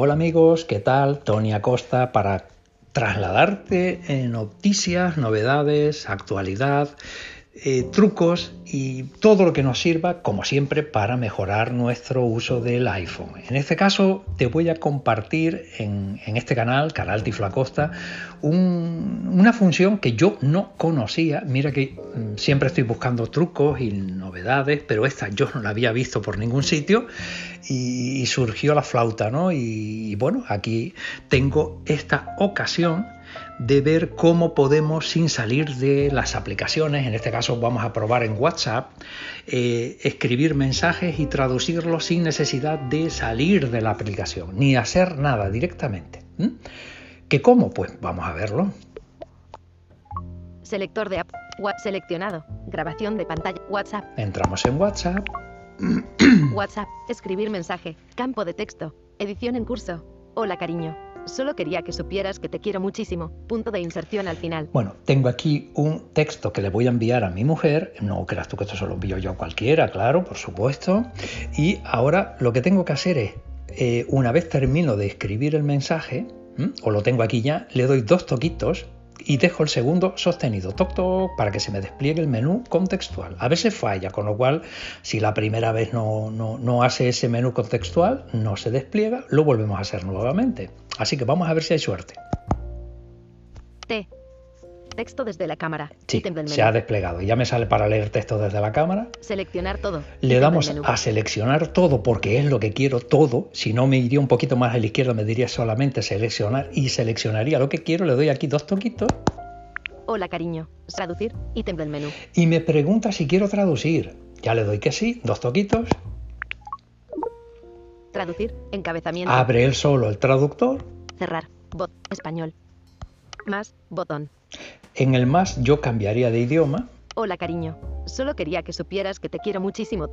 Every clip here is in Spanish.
Hola amigos, ¿qué tal? Tony Acosta para trasladarte en noticias, novedades, actualidad eh, trucos y todo lo que nos sirva, como siempre, para mejorar nuestro uso del iPhone. En este caso, te voy a compartir en, este canal, Canal Tiflacosta, un, una función que yo no conocía. Mira que mm, siempre estoy buscando trucos y novedades, pero esta yo no la había visto por ningún sitio y, surgió la flauta, ¿no? y bueno, aquí tengo esta ocasión de ver cómo podemos, sin salir de las aplicaciones, en este caso vamos a probar en WhatsApp, eh, escribir mensajes y traducirlos sin necesidad de salir de la aplicación, ni hacer nada directamente. ¿Qué cómo? Pues vamos a verlo. Selector de app. Seleccionado. Grabación de pantalla. WhatsApp. Entramos en WhatsApp. WhatsApp. Escribir mensaje. Campo de texto. Edición en curso. Hola cariño. Solo quería que supieras que te quiero muchísimo. Punto de inserción al final. Bueno, tengo aquí un texto que le voy a enviar a mi mujer. No creas tú que esto se lo envío yo a cualquiera, claro, por supuesto. Y ahora lo que tengo que hacer es, eh, una vez termino de escribir el mensaje, o lo tengo aquí ya, le doy dos toquitos y dejo el segundo sostenido, toc toc, para que se me despliegue el menú contextual. A veces falla, con lo cual, si la primera vez no, no, hace ese menú contextual, no se despliega, lo volvemos a hacer nuevamente. Así que vamos a ver si hay suerte. T. Texto desde la cámara. Sí, se ha desplegado. Ya me sale para leer texto desde la cámara. Seleccionar todo. Le damos a seleccionar todo porque es lo que quiero todo. Si no me iría un poquito más a la izquierda, me diría solamente seleccionar y seleccionaría lo que quiero. Le doy aquí dos toquitos. Hola cariño. Traducir. Ítem del menú. Y me pregunta si quiero traducir. Ya le doy que sí. Dos toquitos. Traducir. Encabezamiento. Abre él solo el traductor. Cerrar. Bot. Español. Más. Botón. En el más yo cambiaría de idioma. Hola cariño. Solo quería que supieras que te quiero muchísimo.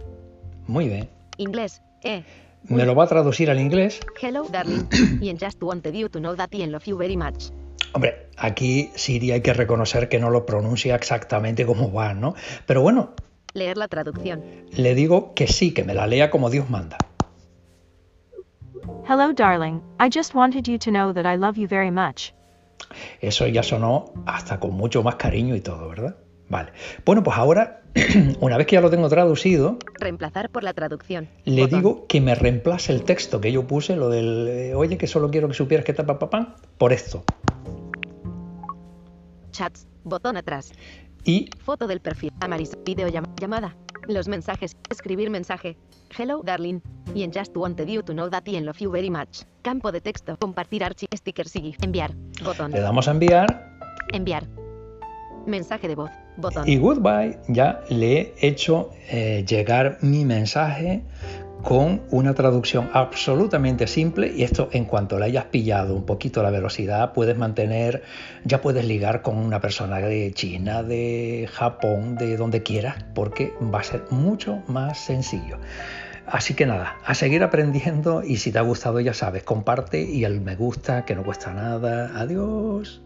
Muy bien. Inglés. Eh. Me lo va a traducir al inglés. Hello, darling. y en just wanted you to know that I love you very much. Hombre, aquí Siri hay que reconocer que no lo pronuncia exactamente como va, ¿no? Pero bueno. Leer la traducción. Le digo que sí, que me la lea como Dios manda. Hello, darling. I just wanted you to know that I love you very much. Eso ya sonó hasta con mucho más cariño y todo, ¿verdad? Vale. Bueno, pues ahora, una vez que ya lo tengo traducido... Reemplazar por la traducción. Le digo que me reemplace el texto que yo puse, lo del, eh, oye, que solo quiero que supieras que está papá, por esto. Chats, botón atrás. Y... Foto del perfil, amarillo, video llamada. Los mensajes, escribir mensaje. Hello, darling. Y en Just Wanted You to Know That I Love You Very Much. Campo de texto. Compartir archivo. Sticker sigue. Enviar. Botón. Le damos a enviar. Enviar. Mensaje de voz. Botón. Y goodbye. Ya le he hecho eh, llegar mi mensaje con una traducción absolutamente simple y esto en cuanto le hayas pillado un poquito la velocidad puedes mantener, ya puedes ligar con una persona de China, de Japón, de donde quieras, porque va a ser mucho más sencillo. Así que nada, a seguir aprendiendo y si te ha gustado ya sabes, comparte y el me gusta que no cuesta nada. Adiós.